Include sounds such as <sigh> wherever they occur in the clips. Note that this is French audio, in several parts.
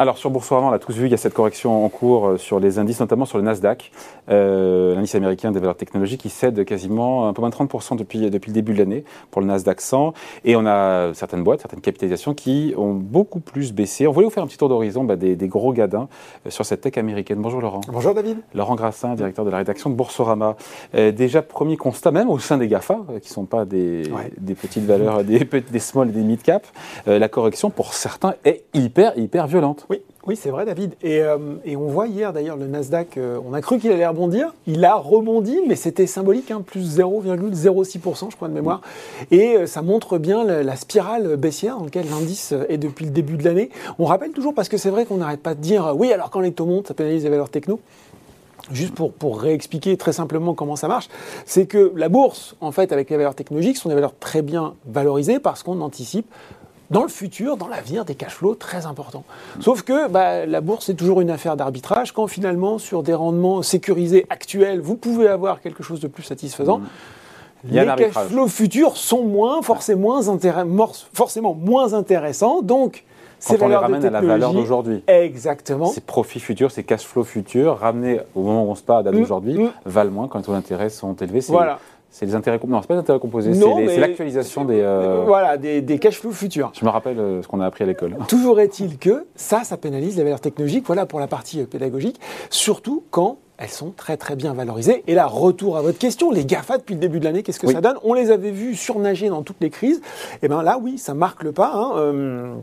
Alors sur Boursorama, on l'a tous vu, il y a cette correction en cours euh, sur les indices, notamment sur le Nasdaq, euh, l'indice américain des valeurs technologiques, qui cède quasiment un peu moins de 30% depuis, depuis le début de l'année pour le Nasdaq 100. Et on a certaines boîtes, certaines capitalisations qui ont beaucoup plus baissé. On voulait vous faire un petit tour d'horizon bah, des, gros gadins euh, sur cette tech américaine. Bonjour Laurent. Bonjour David. Laurent Grassin, directeur de la rédaction de Boursorama. déjà, premier constat, même au sein des GAFA, qui ne sont pas des, des petites valeurs, <laughs> des, des small et des mid cap, la correction pour certains est hyper, hyper violente. Oui, c'est vrai, David. Et, euh, on voit hier d'ailleurs le Nasdaq, euh, on a cru qu'il allait rebondir. Il a rebondi, mais c'était symbolique, hein, plus 0,06%, je crois, de mémoire. Et euh, ça montre bien la, spirale baissière dans laquelle l'indice est depuis le début de l'année. On rappelle toujours, parce que c'est vrai qu'on n'arrête pas de dire oui, alors quand les taux montent, ça pénalise les valeurs techno. Juste pour, pour, réexpliquer très simplement comment ça marche, c'est que la bourse, en fait, avec les valeurs technologiques, sont des valeurs très bien valorisées parce qu'on anticipe dans le futur, dans l'avenir, des cash flows très importants. Sauf que bah, la bourse est toujours une affaire d'arbitrage. Quand finalement, sur des rendements sécurisés actuels, vous pouvez avoir quelque chose de plus satisfaisant. Mmh. Les cash flows futurs sont moins, forcément moins, forcément moins intéressants. Donc, quand on les ramène à la valeur d'aujourd'hui. Exactement. Ces profits futurs, ces cash flows futurs, ramenés au moment où on se parle à mmh. d'aujourd'hui, mmh. valent moins quand les taux d'intérêt sont élevés. Voilà. C'est les intérêts non, c'est pas les intérêts composés, c'est l'actualisation des euh, voilà des, des, cash flows futurs. Je me rappelle euh, ce qu'on a appris à l'école. <laughs> Toujours est-il que ça, ça pénalise les valeurs technologiques. Voilà pour la partie euh, pédagogique, surtout quand elles sont très très bien valorisées. Et là, retour à votre question, les GAFA depuis le début de l'année, qu'est-ce que ça donne? On les avait vus surnager dans toutes les crises. Et eh bien là, oui, ça marque le pas. Hein,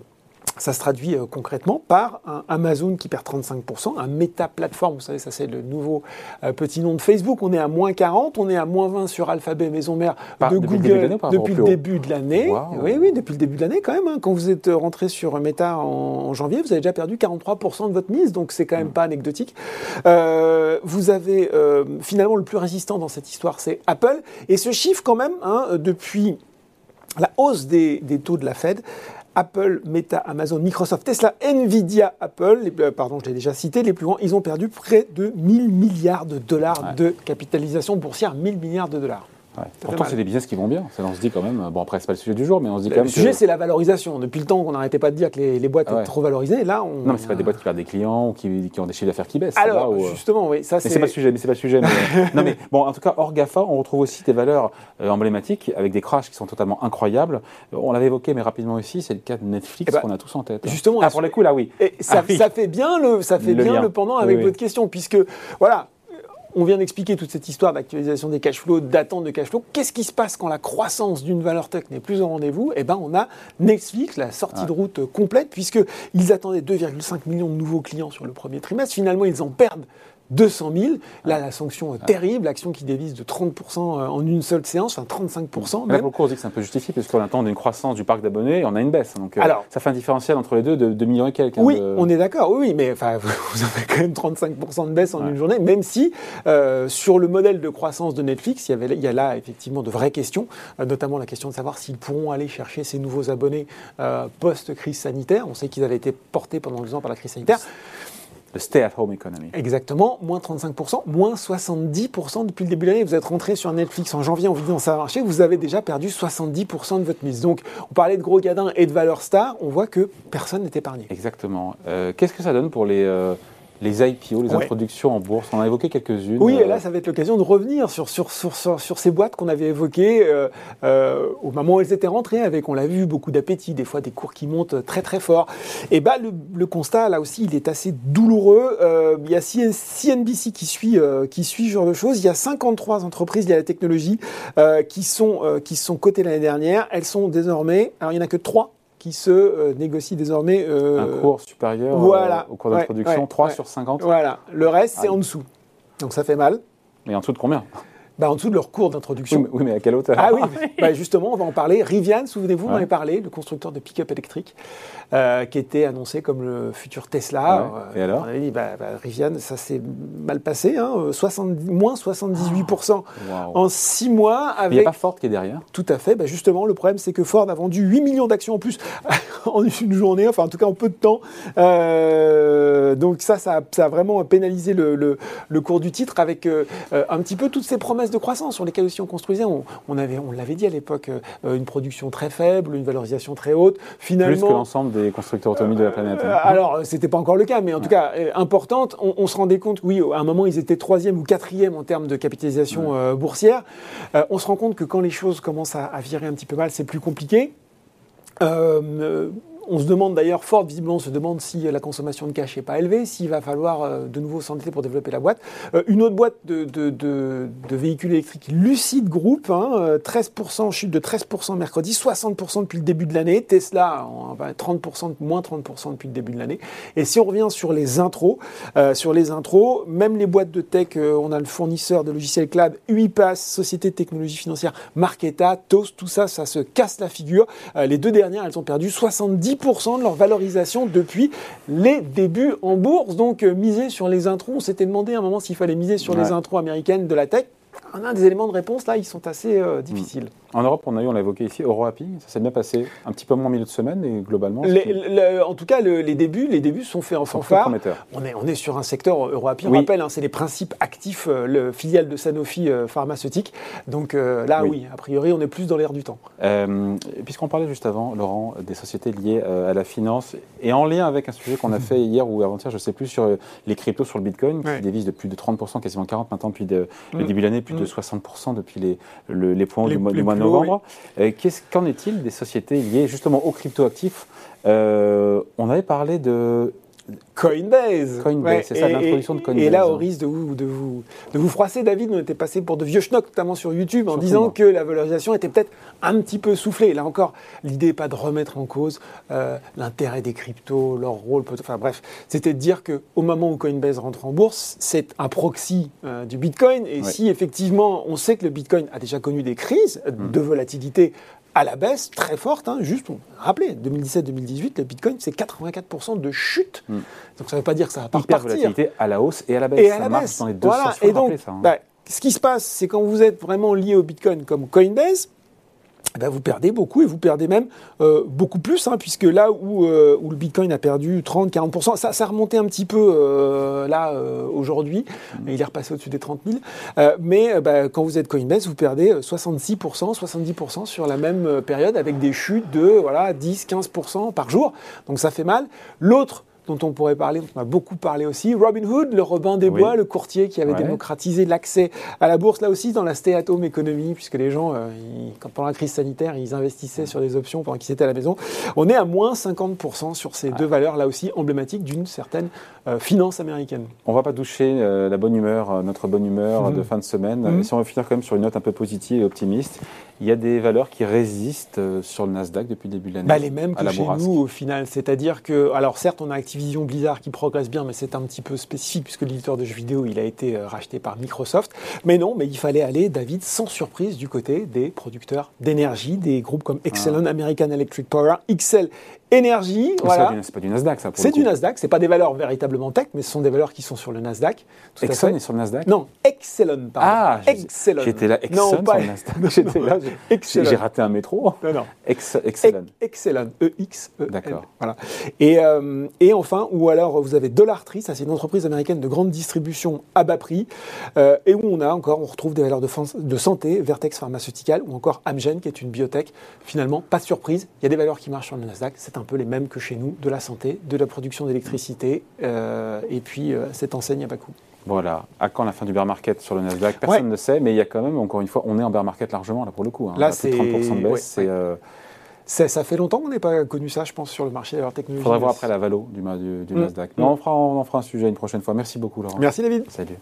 ça se traduit euh, concrètement par un Amazon qui perd 35%, un Meta Platform, vous savez, ça c'est le nouveau euh, petit nom de Facebook. On est à moins 40, on est à moins 20 sur Alphabet, maison mère de Google depuis le début de l'année. Oui, oui, depuis le début de l'année quand même. Hein. Quand vous êtes rentré sur Meta en, janvier, vous avez déjà perdu 43% de votre mise, donc c'est quand même mm. pas anecdotique. Euh, vous avez finalement le plus résistant dans cette histoire, c'est Apple. Et ce chiffre quand même, hein, depuis la hausse des, des taux de la Fed, Apple, Meta, Amazon, Microsoft, Tesla, Nvidia, Apple, les, euh, pardon, je l'ai déjà cité, les plus grands, ils ont perdu près de 1000 milliards de dollars de capitalisation boursière, 1000 milliards de dollars. Pourtant, c'est des business qui vont bien. on se dit quand même. Bon, après, c'est pas le sujet du jour, mais on se dit quand même. Le sujet, c'est la valorisation. Depuis le temps qu'on n'arrêtait pas de dire que les, boîtes étaient trop valorisées, là, on. Non, mais c'est pas des boîtes qui perdent des clients ou qui, ont des chiffres d'affaires qui baissent. Alors, euh, justement, oui, ça c'est. Mais c'est pas le sujet. Mais c'est pas le sujet. <laughs> non, mais bon, en tout cas, hors Gafa, on retrouve aussi des valeurs euh, emblématiques avec des crashs qui sont totalement incroyables. On l'avait évoqué, mais rapidement aussi, c'est le cas de Netflix eh ben, qu'on a tous en tête. Justement. Ah, pour les coups, là, oui. Et ça, ah ça fait bien le, ça fait bien le pendant avec votre question, puisque voilà on vient d'expliquer toute cette histoire d'actualisation des cash flows, d'attente de cash flow. Qu'est-ce qui se passe quand la croissance d'une valeur tech n'est plus au rendez-vous? Eh ben, on a Netflix, la sortie de route complète, puisqu'ils attendaient 2,5 millions de nouveaux clients sur le premier trimestre. Finalement, ils en perdent 200 000. Là, la sanction est terrible, l'action qui dévise de 30% euh, en une seule séance, enfin 35%. Même. Là, on dit que c'est un peu justifié, parce qu'on attend une croissance du parc d'abonnés et on a une baisse. Donc, euh, Alors, ça fait un différentiel entre les deux de 2 millions et quelques. Hein, oui, on est d'accord, oui, mais enfin, <laughs> vous avez quand même 35% de baisse en une journée, même si euh, sur le modèle de croissance de Netflix, il y, avait, il y a là effectivement de vraies questions, notamment la question de savoir s'ils pourront aller chercher ces nouveaux abonnés post-crise sanitaire. On sait qu'ils avaient été portés pendant deux ans par la crise sanitaire. Le stay-at-home economy. Exactement, moins 35%, moins 70% depuis le début de l'année. Vous êtes rentré sur Netflix en janvier en vous disant ça va marcher, vous avez déjà perdu 70% de votre mise. Donc, on parlait de gros gadins et de valeurs stars, on voit que personne n'est épargné. Exactement. Euh, qu'est-ce que ça donne pour les... Euh, les IPO, les introductions en bourse, on a évoqué quelques-unes. Oui, et là, ça va être l'occasion de revenir sur, sur, sur, sur, ces boîtes qu'on avait évoquées euh, euh, au moment où elles étaient rentrées, avec, on l'a vu, beaucoup d'appétit, des fois des cours qui montent très très fort. Et bah, le, constat, là aussi, il est assez douloureux. Euh, il y a CNBC qui suit, qui suit ce genre de choses. Il y a 53 entreprises liées à la technologie qui, sont, qui sont cotées l'année dernière. Elles sont désormais, alors il n'y en a que 3 qui se euh, négocie désormais. Euh, un cours supérieur euh, voilà. au cours d'introduction, 3 sur 50 Voilà, le reste, c'est en dessous. Donc ça fait mal. Mais en dessous de combien? Bah, en dessous de leur cours d'introduction. Oui, mais à quelle hauteur Ah oui, <laughs> bah, justement, on va en parler. Rivian, souvenez-vous, on en avait parlé, le constructeur de pick-up électrique, euh, qui était annoncé comme le futur Tesla. Et alors On avait dit, bah, Rivian, ça s'est mal passé, hein, 70, moins 78% en 6 mois. Avec... Il n'y a pas Ford qui est derrière Tout à fait. Justement, le problème, c'est que Ford a vendu 8 millions d'actions en plus <laughs> en une journée, enfin en tout cas en peu de temps. Euh, donc ça, ça, a vraiment pénalisé le, cours du titre avec euh, un petit peu toutes ces promesses de croissance sur lesquelles aussi on construisait. On, avait, on l'avait dit à l'époque, une production très faible, une valorisation très haute. Finalement, Plus que l'ensemble des constructeurs automobiles de la planète. Hein. alors, c'était pas encore le cas, mais en tout cas importante. On, se rendait compte, oui, à un moment ils étaient troisième ou quatrième en termes de capitalisation boursière. on se rend compte que quand les choses commencent à, à virer un petit peu mal, c'est plus compliqué. Euh, on se demande d'ailleurs, fort visiblement, on se demande si la consommation de cash n'est pas élevée, s'il va falloir euh, de nouveau s'endetter pour développer la boîte. Euh, une autre boîte de, véhicules électriques, Lucid Group, 13% hein, chute de 13% mercredi, 60% depuis le début de l'année. Tesla, 30%, moins 30% depuis le début de l'année. Et si on revient sur les intros, euh, sur les intros, même les boîtes de tech, on a le fournisseur de logiciels cloud, UiPath, Société de technologie financière, Marketa, Toast, tout ça, ça se casse la figure. les deux dernières, elles ont perdu 70 de leur valorisation depuis les débuts en bourse. Donc, euh, miser sur les intros, on s'était demandé à un moment s'il fallait miser sur les intros américaines de la tech. On a des éléments de réponse là, ils sont assez euh, difficiles. En Europe, on a eu, on l'a évoqué ici, EuroAPI, ça s'est bien passé, un petit peu moins en milieu de semaine et globalement. en tout cas, les débuts, les débuts sont faits en fanfare. On est, on est sur un secteur EuroAPI, on rappelle, hein, c'est les principes actifs, euh, le filiale de Sanofi euh, pharmaceutique. Donc euh, là, oui. a priori, on est plus dans l'air du temps. Puisqu'on parlait juste avant, Laurent, des sociétés liées à la finance et en lien avec un sujet qu'on a fait <laughs> hier ou avant-hier, je ne sais plus, sur les cryptos, sur le Bitcoin, qui dévise de plus de 30%, quasiment 40% maintenant depuis le mm. début de l'année, plus de 60% mm. depuis les, les points du mois, du mois novembre. Euh, qu'en est-il des sociétés liées justement aux cryptoactifs euh, On avait parlé de Coinbase. Coinbase, c'est ça, l'introduction de Coinbase. Et là, au risque de vous, de vous, de vous froisser, David, on était passé pour de vieux schnocks, notamment sur YouTube, en disant que la valorisation était peut-être un petit peu soufflée. Là encore, l'idée n'est pas de remettre en cause euh, l'intérêt des cryptos, leur rôle, enfin bref, c'était de dire qu'au moment où Coinbase rentre en bourse, c'est un proxy euh, du Bitcoin. Et si effectivement, on sait que le Bitcoin a déjà connu des crises mm. de volatilité à la baisse très forte. Hein, juste, rappelez, 2017-2018, le Bitcoin, c'est 84% de chute. Hmm. Donc ça ne veut pas dire que ça va pas Hyper repartir. volatilité à la hausse et à la baisse. Et à la baisse. Dans les deux voilà. et donc, ça, hein. bah, ce qui se passe, c'est quand vous êtes vraiment lié au Bitcoin comme Coinbase, eh ben, vous perdez beaucoup et vous perdez même euh, beaucoup plus, hein, puisque là où, euh, où, le Bitcoin a perdu 30-40%, ça, ça a remonté un petit peu euh, là aujourd'hui, mmh. il est repassé au-dessus des 30 000, mais bah, quand vous êtes Coinbase, vous perdez 66%, 70% sur la même période avec des chutes de voilà, 10-15% par jour, donc ça fait mal. L'autre dont on pourrait parler, dont on a beaucoup parlé aussi. Robin Hood, le Robin des Bois, le courtier qui avait démocratisé l'accès à la bourse, là aussi dans la stay-at-home économie, puisque les gens, euh, quand, pendant la crise sanitaire, ils investissaient sur des options pendant qu'ils étaient à la maison. On est à moins 50% sur ces deux valeurs, là aussi emblématiques d'une certaine euh, finance américaine. On va pas toucher euh, la bonne humeur, notre bonne humeur de mhm. fin de semaine. Mhm. si on veut finir quand même sur une note un peu positive et optimiste, il y a des valeurs qui résistent sur le Nasdaq depuis le début de l'année. Bah, les mêmes que chez nous au final. C'est-à-dire que, alors certes, on a activé Vision Blizzard qui progresse bien, mais c'est un petit peu spécifique puisque l'éditeur de jeux vidéo, il a été euh, racheté par Microsoft. Mais non, mais il fallait aller, David, sans surprise, du côté des producteurs d'énergie, des groupes comme Exelon, ah. American Electric Power, XL Énergie, voilà. C'est pas du Nasdaq, ça. C'est du Nasdaq. C'est pas des valeurs véritablement tech, mais ce sont des valeurs qui sont sur le Nasdaq. Exxon est sur le Nasdaq? Non, Excelon, pardon. Ah, Excelon. J'étais là, Exxon non, pas... sur le Nasdaq. <laughs> J'étais là, <laughs> j'ai raté un métro. Non, non. Ex E-X. -E D'accord. Voilà. Et, euh, et enfin, ou alors vous avez Dollar Tree, ça c'est une entreprise américaine de grande distribution à bas prix, euh, et où on a encore, on retrouve des valeurs de, de santé, Vertex Pharmaceutical, ou encore Amgen, qui est une biotech. Finalement, pas de surprise, il y a des valeurs qui marchent sur le Nasdaq. C'est un peu les mêmes que chez nous, de la santé, de la production d'électricité, euh, et puis cette enseigne à bas coût. Voilà. À quand la fin du bear market sur le Nasdaq? Personne ne sait, mais il y a quand même, encore une fois, on est en bear market largement, là, pour le coup. Hein. Là, c'est 30% de baisse. Euh, c'est, ça fait longtemps qu'on n'ait pas connu ça, je pense, sur le marché de la technologie. Il faudra voir après la valo du, du, du mm. Nasdaq. Mm. on, fera, on en fera un sujet une prochaine fois. Merci beaucoup, Laurent. Merci, David. Salut.